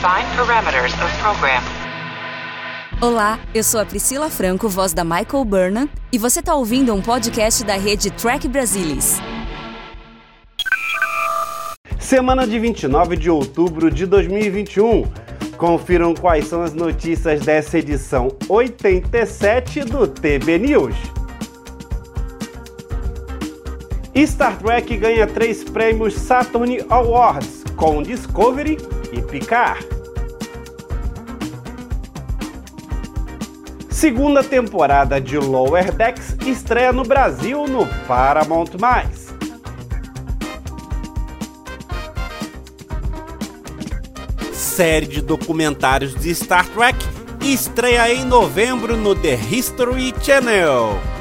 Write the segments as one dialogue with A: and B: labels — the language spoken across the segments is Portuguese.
A: Define parameters of program.
B: Olá, eu sou a Priscila Franco, voz da Michael Burnham, e você está ouvindo um podcast da rede Track Brasilis.
C: Semana de 29 de outubro de 2021. Confiram quais são as notícias dessa edição 87 do TB News. Star Trek ganha três prêmios Saturn Awards com Discovery e Picard. Segunda temporada de Lower Decks estreia no Brasil no Paramount+. Série de documentários de Star Trek estreia em novembro no The History Channel.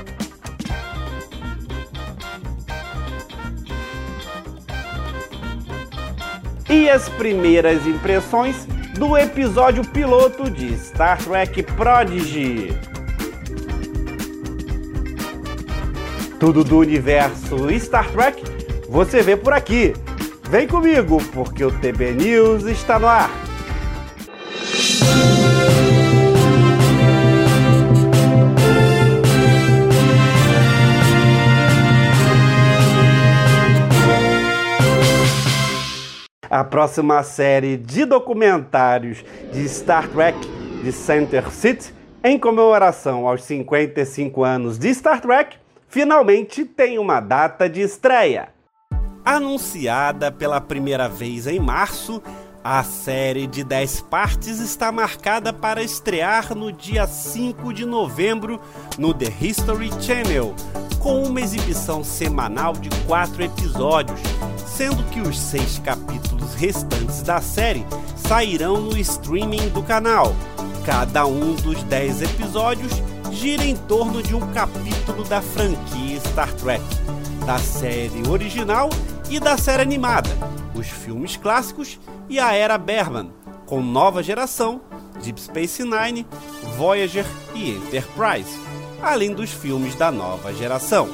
C: E as primeiras impressões do episódio piloto de Star Trek Prodigy. Tudo do universo Star Trek você vê por aqui. Vem comigo, porque o TB News está no ar. A próxima série de documentários de Star Trek de Center City, em comemoração aos 55 anos de Star Trek, finalmente tem uma data de estreia. Anunciada pela primeira vez em março, a série de 10 partes está marcada para estrear no dia 5 de novembro no The History Channel, com uma exibição semanal de quatro episódios, sendo que os seis capítulos restantes da série sairão no streaming do canal. Cada um dos dez episódios gira em torno de um capítulo da franquia Star Trek, da série original e da série animada, os filmes clássicos e a era Berman, com nova geração, Deep Space Nine, Voyager e Enterprise além dos filmes da nova geração.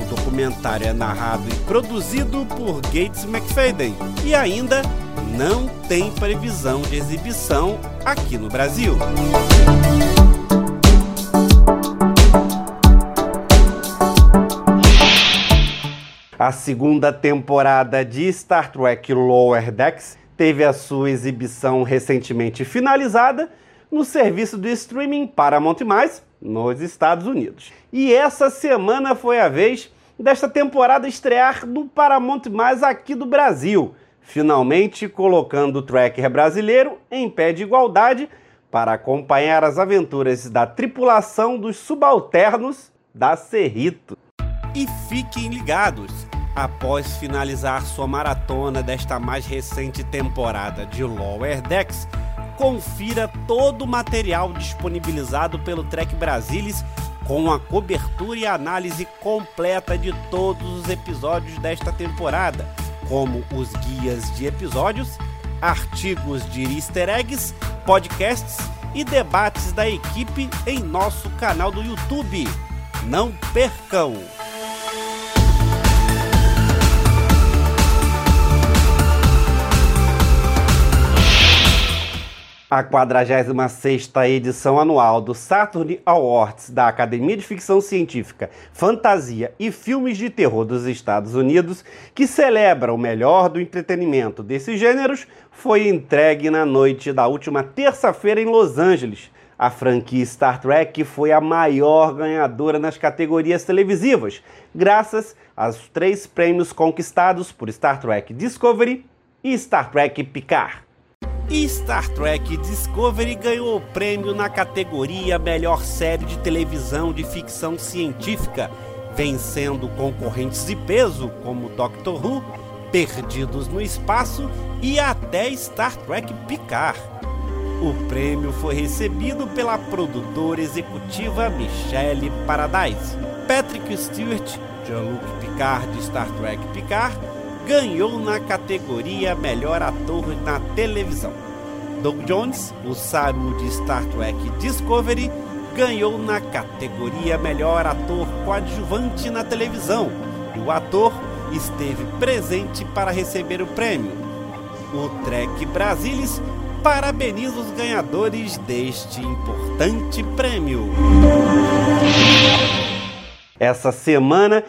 C: O documentário é narrado e produzido por Gates McFadden e ainda não tem previsão de exibição aqui no Brasil. A segunda temporada de Star Trek Lower Decks teve a sua exibição recentemente finalizada no serviço de streaming Paramount+, nos Estados Unidos. E essa semana foi a vez desta temporada estrear no Paramount Mais aqui do Brasil, finalmente colocando o tracker brasileiro em pé de igualdade para acompanhar as aventuras da tripulação dos subalternos da Cerrito. E fiquem ligados! Após finalizar sua maratona desta mais recente temporada de Lower Decks, confira todo o material disponibilizado pelo Trek Brasilis com a cobertura e análise completa de todos os episódios desta temporada, como os guias de episódios, artigos de easter eggs, podcasts e debates da equipe em nosso canal do YouTube. Não percam! A 46ª edição anual do Saturn Awards da Academia de Ficção Científica, Fantasia e Filmes de Terror dos Estados Unidos, que celebra o melhor do entretenimento desses gêneros, foi entregue na noite da última terça-feira em Los Angeles. A franquia Star Trek foi a maior ganhadora nas categorias televisivas, graças aos três prêmios conquistados por Star Trek Discovery e Star Trek Picard. E Star Trek Discovery ganhou o prêmio na categoria Melhor Série de Televisão de Ficção Científica, vencendo concorrentes de peso como Doctor Who, Perdidos no Espaço e até Star Trek Picard. O prêmio foi recebido pela produtora executiva Michelle Paradise. Patrick Stewart, Jean-Luc Picard de Star Trek Picard, ganhou na categoria Melhor Ator na Televisão. Doug Jones, o Saru de Star Trek Discovery, ganhou na categoria Melhor Ator Coadjuvante na Televisão e o ator esteve presente para receber o prêmio. o Trek Brasilis parabeniza os ganhadores deste importante prêmio. Essa semana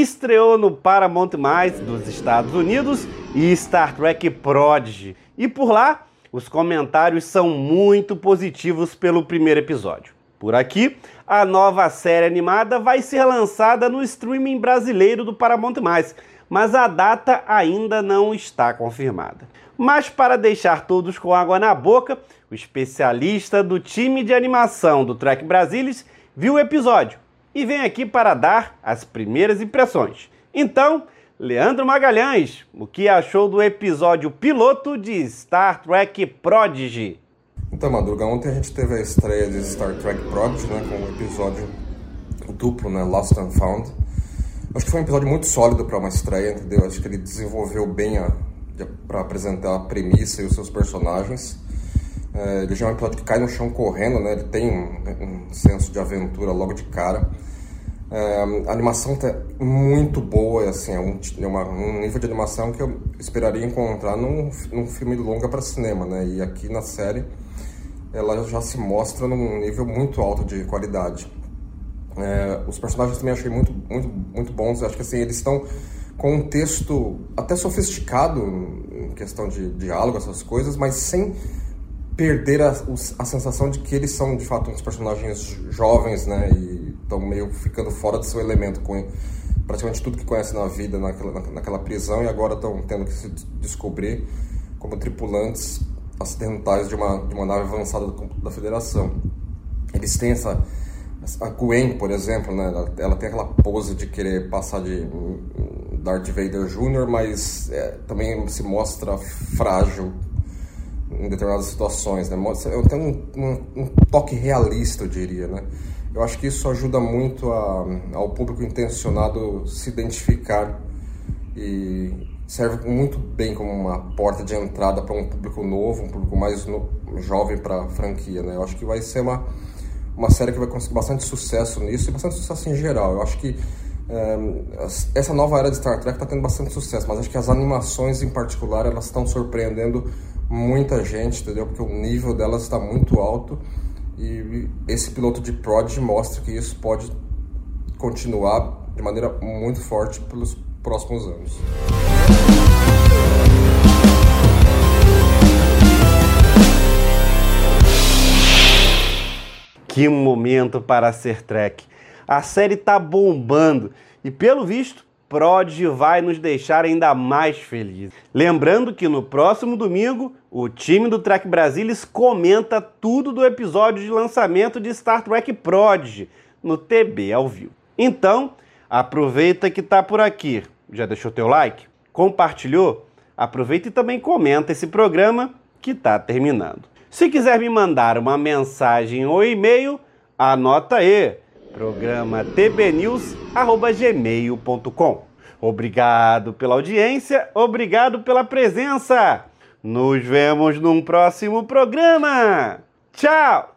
C: estreou no Paramount dos Estados Unidos e Star Trek Prodigy. E por lá, os comentários são muito positivos pelo primeiro episódio. Por aqui, a nova série animada vai ser lançada no streaming brasileiro do Paramount+, mas a data ainda não está confirmada. Mas para deixar todos com água na boca, o especialista do time de animação do Trek Brasilis viu o episódio e vem aqui para dar as primeiras impressões. Então, Leandro Magalhães, o que achou do episódio piloto de Star Trek Prodigy?
D: Então, Madruga, ontem a gente teve a estreia de Star Trek Prodigy, né, com o um episódio duplo, né, Lost and Found. Acho que foi um episódio muito sólido para uma estreia, entendeu? Acho que ele desenvolveu bem para apresentar a premissa e os seus personagens. É, ele já é um episódio que cai no chão correndo, né? Ele tem um, um senso de aventura logo de cara. É, a animação tá muito boa, assim, é um, é uma, um nível de animação que eu esperaria encontrar num, num filme longa para cinema, né? E aqui na série ela já se mostra num nível muito alto de qualidade. É, os personagens também achei muito, muito, muito bons. Acho que assim, eles estão com um texto até sofisticado em questão de diálogo, essas coisas, mas sem perder a, a sensação de que eles são de fato uns personagens jovens, né? E estão meio ficando fora do seu elemento, com praticamente tudo que conhecem na vida naquela, naquela prisão e agora estão tendo que se descobrir como tripulantes acidentais de uma, de uma nave avançada da Federação. Eles têm essa. A Gwen, por exemplo, né, ela, tem aquela pose de querer passar de Darth Vader Jr., mas é, também se mostra frágil em determinadas situações. Né? Tem um, um, um, toque realista, eu diria. Né? Eu acho que isso ajuda muito a, ao público intencionado se identificar e serve muito bem como uma porta de entrada para um público novo, um público mais no, jovem para a franquia, né? Eu acho que vai ser uma, uma série que vai conseguir bastante sucesso nisso e bastante sucesso em geral. Eu acho que é, essa nova era de Star Trek está tendo bastante sucesso, mas acho que as animações em particular elas estão surpreendendo muita gente, entendeu? Porque o nível delas está muito alto e esse piloto de Prodigy mostra que isso pode continuar de maneira muito forte pelos próximos anos.
C: Que momento para ser Trek. A série tá bombando e, pelo visto, Prod vai nos deixar ainda mais felizes. Lembrando que no próximo domingo, o time do Trek Brasilis comenta tudo do episódio de lançamento de Star Trek Prodigy no TB ao vivo. Então, aproveita que tá por aqui. Já deixou teu like? Compartilhou? Aproveita e também comenta esse programa que tá terminando. Se quiser me mandar uma mensagem ou e-mail, anota aí programa tbnews@gmail.com. Obrigado pela audiência, obrigado pela presença. Nos vemos num próximo programa. Tchau.